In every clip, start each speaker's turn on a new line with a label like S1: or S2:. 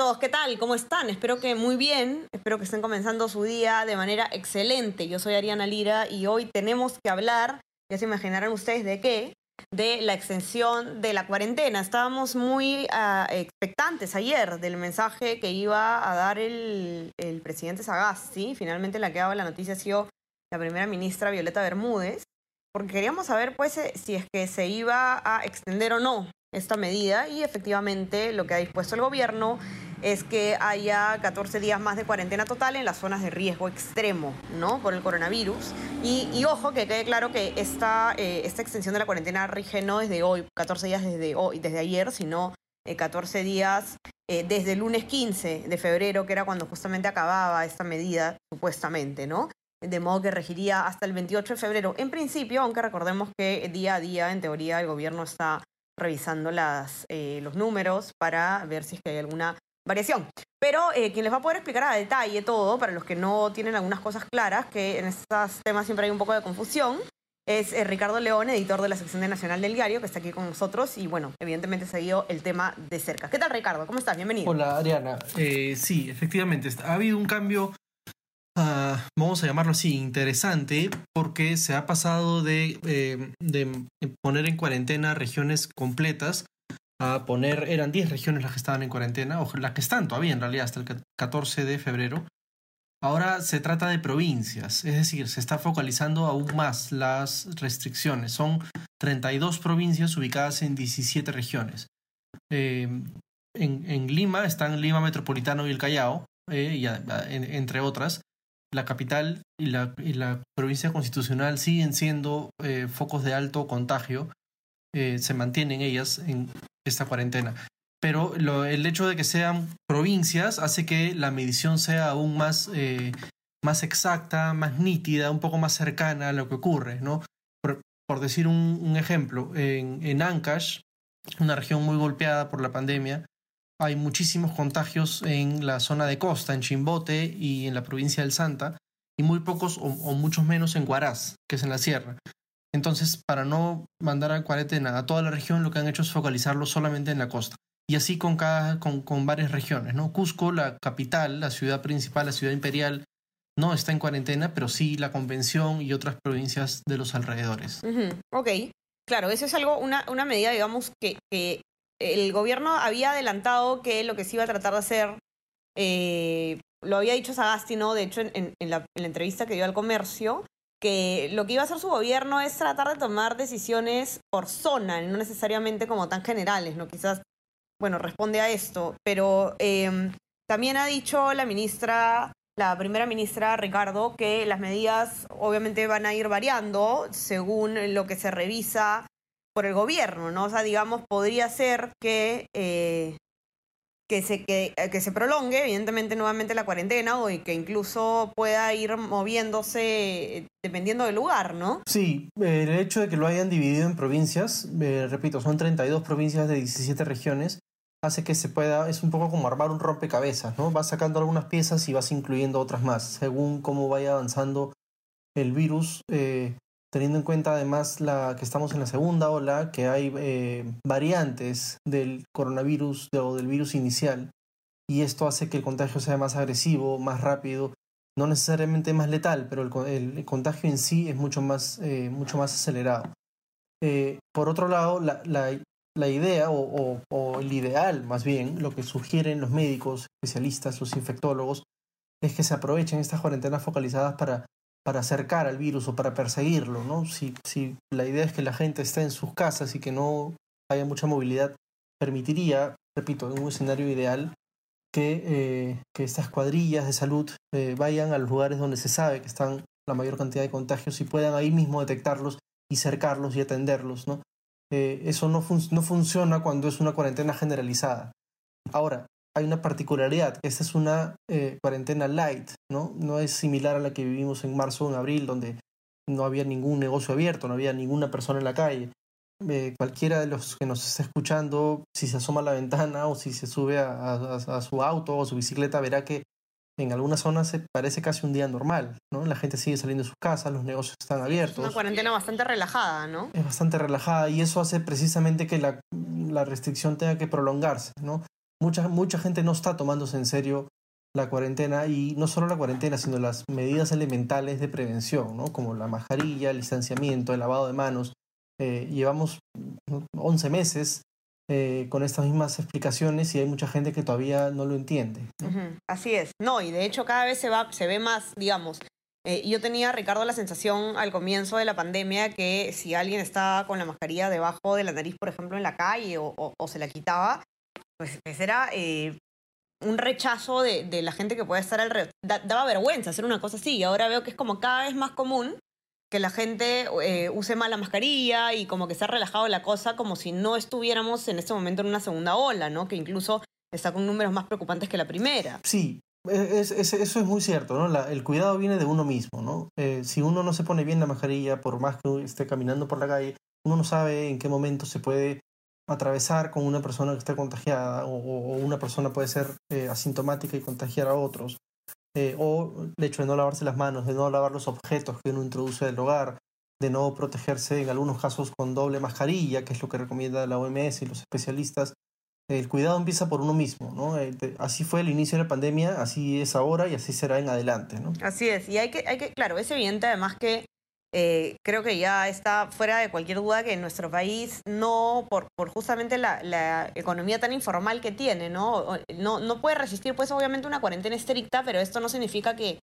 S1: Todos, ¿qué tal? ¿Cómo están? Espero que muy bien, espero que estén comenzando su día de manera excelente. Yo soy Ariana Lira y hoy tenemos que hablar, ya se imaginarán ustedes de qué, de la extensión de la cuarentena. Estábamos muy ah, expectantes ayer del mensaje que iba a dar el, el presidente Sagasti. Finalmente la que daba la noticia ha sido la primera ministra Violeta Bermúdez, porque queríamos saber pues eh, si es que se iba a extender o no esta medida y efectivamente lo que ha dispuesto el gobierno es que haya 14 días más de cuarentena total en las zonas de riesgo extremo, ¿no? Por el coronavirus. Y, ojo, que quede claro que esta, eh, esta extensión de la cuarentena rige no desde hoy, 14 días desde hoy, desde ayer, sino eh, 14 días eh, desde el lunes 15 de febrero, que era cuando justamente acababa esta medida, supuestamente, ¿no? De modo que regiría hasta el 28 de febrero. En principio, aunque recordemos que día a día, en teoría, el gobierno está revisando las, eh, los números para ver si es que hay alguna variación. Pero eh, quien les va a poder explicar a detalle todo, para los que no tienen algunas cosas claras, que en estos temas siempre hay un poco de confusión, es eh, Ricardo León, editor de la sección de Nacional del Diario, que está aquí con nosotros y, bueno, evidentemente seguido el tema de cerca. ¿Qué tal, Ricardo? ¿Cómo estás? Bienvenido.
S2: Hola, Ariana. Eh, sí, efectivamente, ha habido un cambio, ah, vamos a llamarlo así, interesante, porque se ha pasado de, eh, de poner en cuarentena regiones completas a poner, eran 10 regiones las que estaban en cuarentena, o las que están todavía en realidad hasta el 14 de febrero. Ahora se trata de provincias, es decir, se está focalizando aún más las restricciones. Son 32 provincias ubicadas en 17 regiones. Eh, en, en, Lima están Lima Metropolitano y el Callao, eh, y, en, entre otras. La capital y la, y la, provincia constitucional siguen siendo eh, focos de alto contagio. se mantienen ellas en esta cuarentena pero el hecho de que sean provincias hace que la medición sea aún más, eh, más exacta, más nítida, un poco más cercana a lo que ocurre, ¿no? Por, decir un, un, ejemplo, en, en Ancash, una región muy golpeada por la pandemia, hay muchísimos contagios en la zona de costa, en Chimbote y en la provincia del Santa, y muy pocos o, o muchos menos en Huaraz, que es en la sierra. Entonces, para no mandar a cuarentena a toda la región, lo que han hecho es focalizarlo solamente en la costa y así con, cada, con, con, varias regiones. ¿no? Cusco, la capital, la ciudad principal, la ciudad imperial, no está en cuarentena, pero sí la convención y otras provincias de los alrededores.
S1: Uh -huh. Ok, claro, eso es algo, una, una medida, digamos, que, que, el gobierno había adelantado que lo que se iba a tratar de hacer, eh, lo había dicho Sagasti, ¿no? De hecho, en, en, la, en la entrevista que dio al comercio, que lo que iba a hacer su gobierno es tratar de tomar decisiones por zona, no necesariamente como tan generales, ¿no? Quizás bueno, responde a esto, pero eh, también ha dicho la ministra, la primera ministra Ricardo, que las medidas obviamente van a ir variando según lo que se revisa por el gobierno, ¿no? O sea, digamos, podría ser que, eh, que, se, que, que, se prolongue, evidentemente, nuevamente la cuarentena o que incluso pueda ir moviéndose dependiendo del lugar, ¿no?
S2: Sí, el hecho de que lo hayan dividido en provincias, eh, repito, son 32 provincias de 17 regiones, hace que se pueda, es un poco como armar un rompecabezas, ¿no? Vas sacando algunas piezas y vas incluyendo otras más, según cómo vaya avanzando el virus, eh, teniendo en cuenta además la, que estamos en la segunda ola, que hay eh, variantes del coronavirus o del virus inicial, y esto hace que el contagio sea más agresivo, más rápido, no necesariamente más letal, pero el, contagio en sí es mucho más, eh, mucho más acelerado. por otro lado, la, idea o, o, el ideal, más bien, lo que sugieren los médicos, especialistas, los infectólogos, es que se aprovechen estas cuarentenas focalizadas para, para acercar al virus o para perseguirlo. ¿no? Si, si la idea es que la gente esté en sus casas y que no haya mucha movilidad, permitiría, repito, en un escenario ideal, que, eh, que estas cuadrillas de salud eh, vayan a los lugares donde se sabe que están la mayor cantidad de contagios y puedan ahí mismo detectarlos y cercarlos y atenderlos. ¿no? Eh, eso no, fun no funciona cuando es una cuarentena generalizada. Ahora, hay una particularidad, esta es una eh, cuarentena light, ¿no? No es similar a la que vivimos en marzo o en abril, donde no había ningún negocio abierto, no había ninguna persona en la calle. Eh, cualquiera de los que nos está escuchando, si se asoma a la ventana o si se sube a, su auto o su bicicleta, verá que en algunas zonas se parece casi un día normal, ¿no? La gente sigue saliendo de sus casas, los negocios están abiertos. Es
S1: una cuarentena bastante relajada, ¿no?
S2: Es bastante relajada y eso hace precisamente que la, la restricción tenga que prolongarse, ¿no? Mucha, mucha gente no está tomándose en serio la cuarentena y no solo la cuarentena, sino las medidas elementales de prevención, ¿no? como la mascarilla, el distanciamiento, el lavado de manos. Eh, llevamos 11 meses eh, con estas mismas explicaciones y hay mucha gente que todavía no lo entiende.
S1: Así es. No, y de hecho cada vez se, va, se ve más, digamos. Eh, yo tenía, Ricardo, la sensación al comienzo de la pandemia que si alguien estaba con la mascarilla debajo de la nariz, por ejemplo, en la calle o, o, se la quitaba, pues, pues era un rechazo de, la gente que puede estar alrededor. daba vergüenza hacer una cosa así. Y ahora veo que es como cada vez más común que la gente eh, use más la mascarilla y como que se ha relajado la cosa como si no estuviéramos en este momento en una segunda ola, ¿no? Que incluso está con números más preocupantes que la primera.
S2: Sí, es, eso es muy cierto, ¿no? el cuidado viene de uno mismo, ¿no? Eh, si uno no se pone bien la mascarilla, por más que esté caminando por la calle, uno no sabe en qué momento se puede atravesar con una persona que está contagiada o, una persona puede ser eh, asintomática y contagiar a otros. Eh, o el hecho de no lavarse las manos, de no lavar los objetos que uno introduce del hogar, de no protegerse en algunos casos con doble mascarilla, que es lo que recomienda la OMS y los especialistas. El cuidado empieza por uno mismo, ¿no? Eh, así fue el inicio de la pandemia, así es ahora y así será en adelante, ¿no?
S1: Así es, y hay que, hay que claro, es evidente además que eh, creo que ya está fuera de cualquier duda que en nuestro país no, por, justamente la, economía tan informal que tiene, ¿no? ¿no? No puede resistir pues obviamente una cuarentena estricta, pero esto no significa que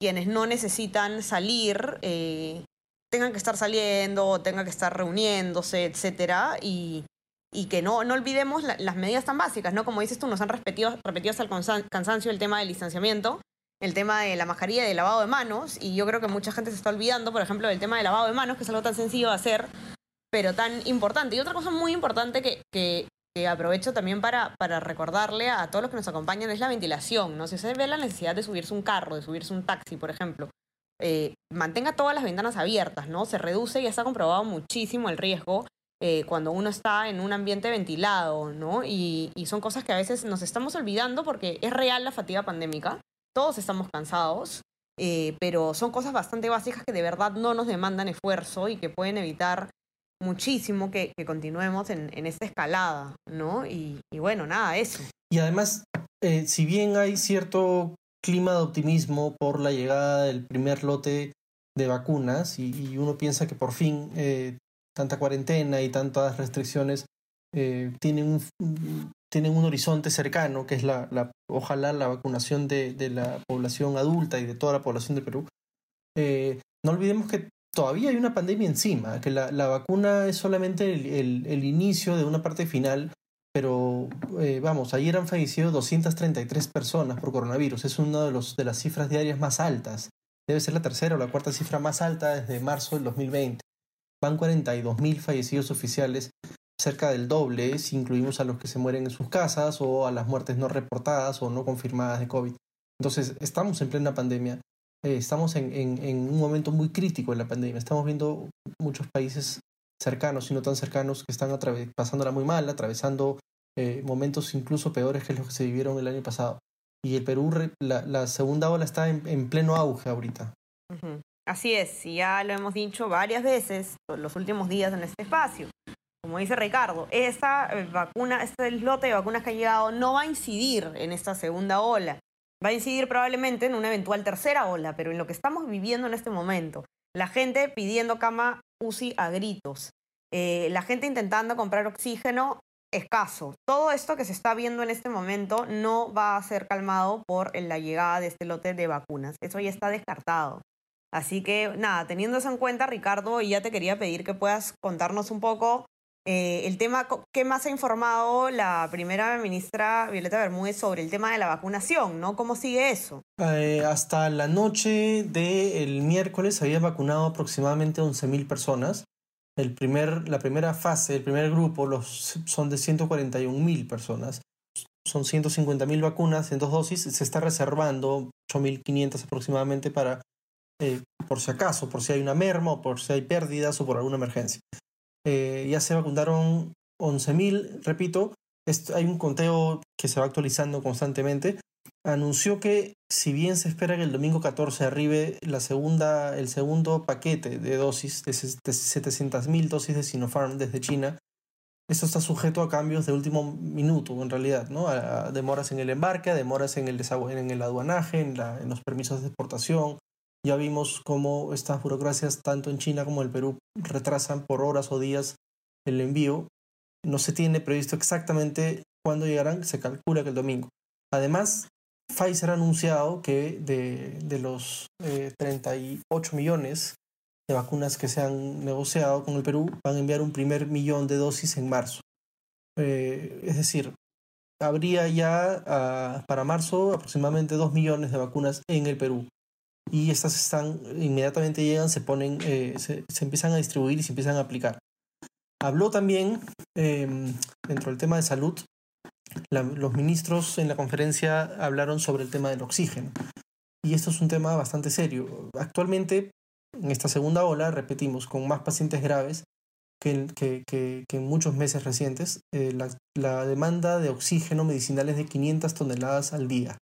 S1: quienes no necesitan salir eh, tengan que estar saliendo, tengan que estar reuniéndose, etcétera, y, y que no, no olvidemos las medidas tan básicas, ¿no? Como dices tú, nos han repetido, repetido hasta el cansancio el tema del distanciamiento, el tema de la mascarilla y del lavado de manos, y yo creo que mucha gente se está olvidando, por ejemplo, del tema del lavado de manos, que es algo tan sencillo de hacer, pero tan importante. Y otra cosa muy importante que, que, aprovecho también para, para recordarle a todos los que nos acompañan es la ventilación, ¿no? Si usted ve la necesidad de subirse un carro, de subirse un taxi, por ejemplo, eh, mantenga todas las ventanas abiertas, ¿no? Se reduce y está comprobado muchísimo el riesgo eh, cuando uno está en un ambiente ventilado, ¿no? Y, y, son cosas que a veces nos estamos olvidando porque es real la fatiga pandémica todos estamos cansados, eh, pero son cosas bastante básicas que de verdad no nos demandan esfuerzo y que pueden evitar muchísimo que, continuemos en, esta escalada, ¿no? Y, bueno, nada, eso.
S2: Y además, eh, si bien hay cierto clima de optimismo por la llegada del primer lote de vacunas y, uno piensa que por fin eh, tanta cuarentena y tantas restricciones tienen un, tienen un horizonte cercano, que es la, ojalá la vacunación de, de, la población adulta y de toda la población de Perú, eh, no olvidemos que todavía hay una pandemia encima, que la, la vacuna es solamente el, el, inicio de una parte final, pero eh, vamos, ayer han fallecido 233 personas por coronavirus, es una de, los, de las cifras diarias más altas, debe ser la tercera o la cuarta cifra más alta desde marzo del 2020. Van 42.000 fallecidos oficiales cerca del doble si incluimos a los que se mueren en sus casas o a las muertes no reportadas o no confirmadas de COVID. Entonces, estamos en plena pandemia, eh, estamos en, en, un momento muy crítico en la pandemia, estamos viendo muchos países cercanos y no tan cercanos que están pasándola muy mal, atravesando eh, momentos incluso peores que los que se vivieron el año pasado. Y el Perú, la, la segunda ola está en, en pleno auge ahorita.
S1: Así es, y ya lo hemos dicho varias veces los últimos días en este espacio como dice Ricardo, esta eh, vacuna, este lote de vacunas que ha llegado no va a incidir en esta segunda ola. Va a incidir probablemente en una eventual tercera ola, pero en lo que estamos viviendo en este momento, la gente pidiendo cama UCI a gritos, eh, la gente intentando comprar oxígeno escaso. Todo esto que se está viendo en este momento no va a ser calmado por la llegada de este lote de vacunas. Eso ya está descartado. Así que nada, teniendo eso en cuenta, Ricardo, ya te quería pedir que puedas contarnos un poco eh, el tema, ¿qué más ha informado la primera ministra Violeta Bermúdez sobre el tema de la vacunación? ¿no? ¿Cómo sigue eso?
S2: Eh, hasta la noche del miércoles había vacunado aproximadamente 11.000 personas. El primer, la primera fase, el primer grupo, los, son de 141.000 personas. Son 150.000 vacunas en dos dosis. Se está reservando 8.500 aproximadamente para eh, por si acaso, por si hay una merma o por si hay pérdidas o por alguna emergencia. Eh, ya se vacunaron 11.000, repito, hay un conteo que se va actualizando constantemente. Anunció que si bien se espera que el domingo 14 arribe la segunda, el segundo paquete de dosis de 700.000 dosis de Sinopharm desde China, esto está sujeto a cambios de último minuto, en realidad, ¿no? A, demoras en el embarque, demoras en el, en el aduanaje, en los permisos de exportación. Ya vimos cómo estas burocracias, tanto en China como en el Perú, retrasan por horas o días el envío. No se tiene previsto exactamente cuándo llegarán, se calcula que el domingo. Además, Pfizer ha anunciado que de, de los 38 eh, millones de vacunas que se han negociado con el Perú van a enviar un primer millón de dosis en marzo. Eh, es decir, habría ya ah, para marzo aproximadamente dos millones de vacunas en el Perú. Y estas están, inmediatamente llegan, se ponen, eh, se, empiezan a distribuir y se empiezan a aplicar. Habló también, em, dentro del tema de salud, los ministros en la conferencia hablaron sobre el tema del oxígeno. Y esto es un tema bastante serio. Actualmente en esta segunda ola, repetimos, con más pacientes graves que, que, en muchos meses recientes, eh, la, demanda de oxígeno medicinal es de 500 toneladas al día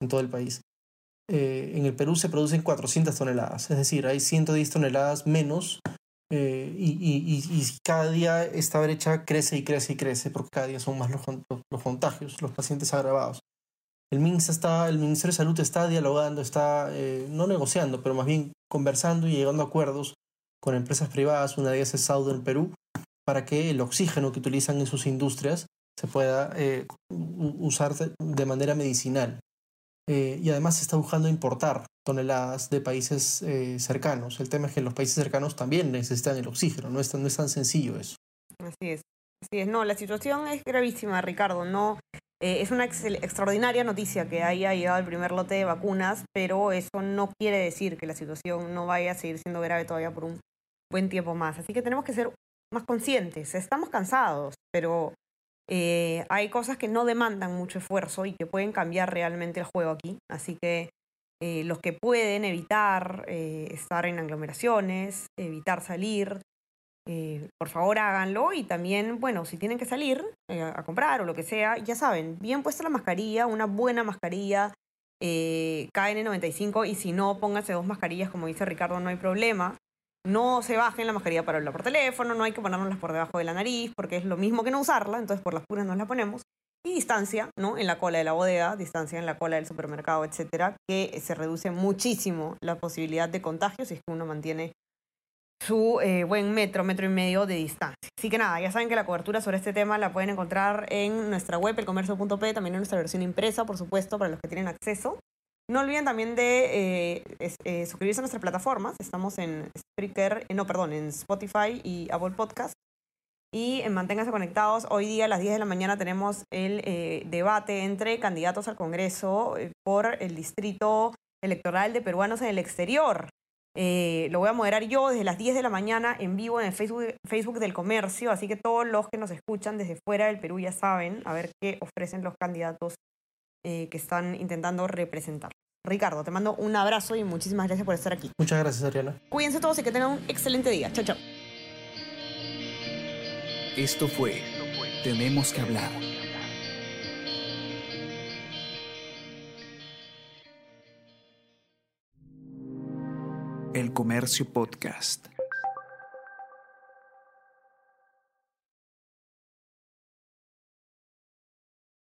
S2: en todo el país. Eh, en el Perú se producen 400 toneladas, es decir, hay 110 toneladas menos eh, y, y, cada día esta brecha crece y crece y crece porque cada día son más los, los contagios, los pacientes agravados. El, MINSA está, el Ministerio de Salud está dialogando, está no negociando, pero más bien conversando y llegando a acuerdos con empresas privadas, una de ellas es en Perú, para que el oxígeno que utilizan en sus industrias se pueda eh, usar de manera medicinal. Eh, y además se está buscando importar toneladas de países eh, cercanos. El tema es que los países cercanos también necesitan el oxígeno, no es, tan, no es tan sencillo eso.
S1: Así es. Así es, no, la situación es gravísima, Ricardo. No, eh, es una extraordinaria noticia que haya llegado el primer lote de vacunas, pero eso no quiere decir que la situación no vaya a seguir siendo grave todavía por un buen tiempo más. Así que tenemos que ser más conscientes. Estamos cansados, pero eh, hay cosas que no demandan mucho esfuerzo y que pueden cambiar realmente el juego aquí. Así que eh, los que pueden evitar estar en aglomeraciones, evitar salir, eh, por favor háganlo y también, bueno, si tienen que salir eh, a comprar o lo que sea, ya saben, bien puesta la mascarilla, una buena mascarilla, eh, KN95 y si no, pónganse dos mascarillas, como dice Ricardo, no hay problema. No se bajen la mascarilla para hablar por teléfono, no hay que ponerlas por debajo de la nariz porque es lo mismo que no usarla, entonces por las puras nos la ponemos. Y distancia, ¿no? En la cola de la bodega, distancia en la cola del supermercado, etcétera, que se reduce muchísimo la posibilidad de contagio si es que uno mantiene su eh, buen metro, metro y medio de distancia. Así que nada, ya saben que la cobertura sobre este tema la pueden encontrar en nuestra web, elcomercio.p, también en nuestra versión impresa, por supuesto, para los que tienen acceso. No olviden también de eh, eh, suscribirse a nuestras plataformas. Estamos en Spreaker, no, perdón, en Spotify y Apple Podcast. Y manténganse conectados. Hoy día a las 10 de la mañana tenemos el debate entre candidatos al Congreso por el distrito electoral de peruanos en el exterior. Eh, lo voy a moderar yo desde las 10 de la mañana en vivo en el Facebook, del Comercio, así que todos los que nos escuchan desde fuera del Perú ya saben a ver qué ofrecen los candidatos eh, que están intentando representar. Ricardo, te mando un abrazo y muchísimas gracias por estar aquí.
S2: Muchas gracias, Ariana.
S1: Cuídense todos y que tengan un excelente día. Chao, chao.
S3: Esto fue Tenemos que hablar El Comercio Podcast.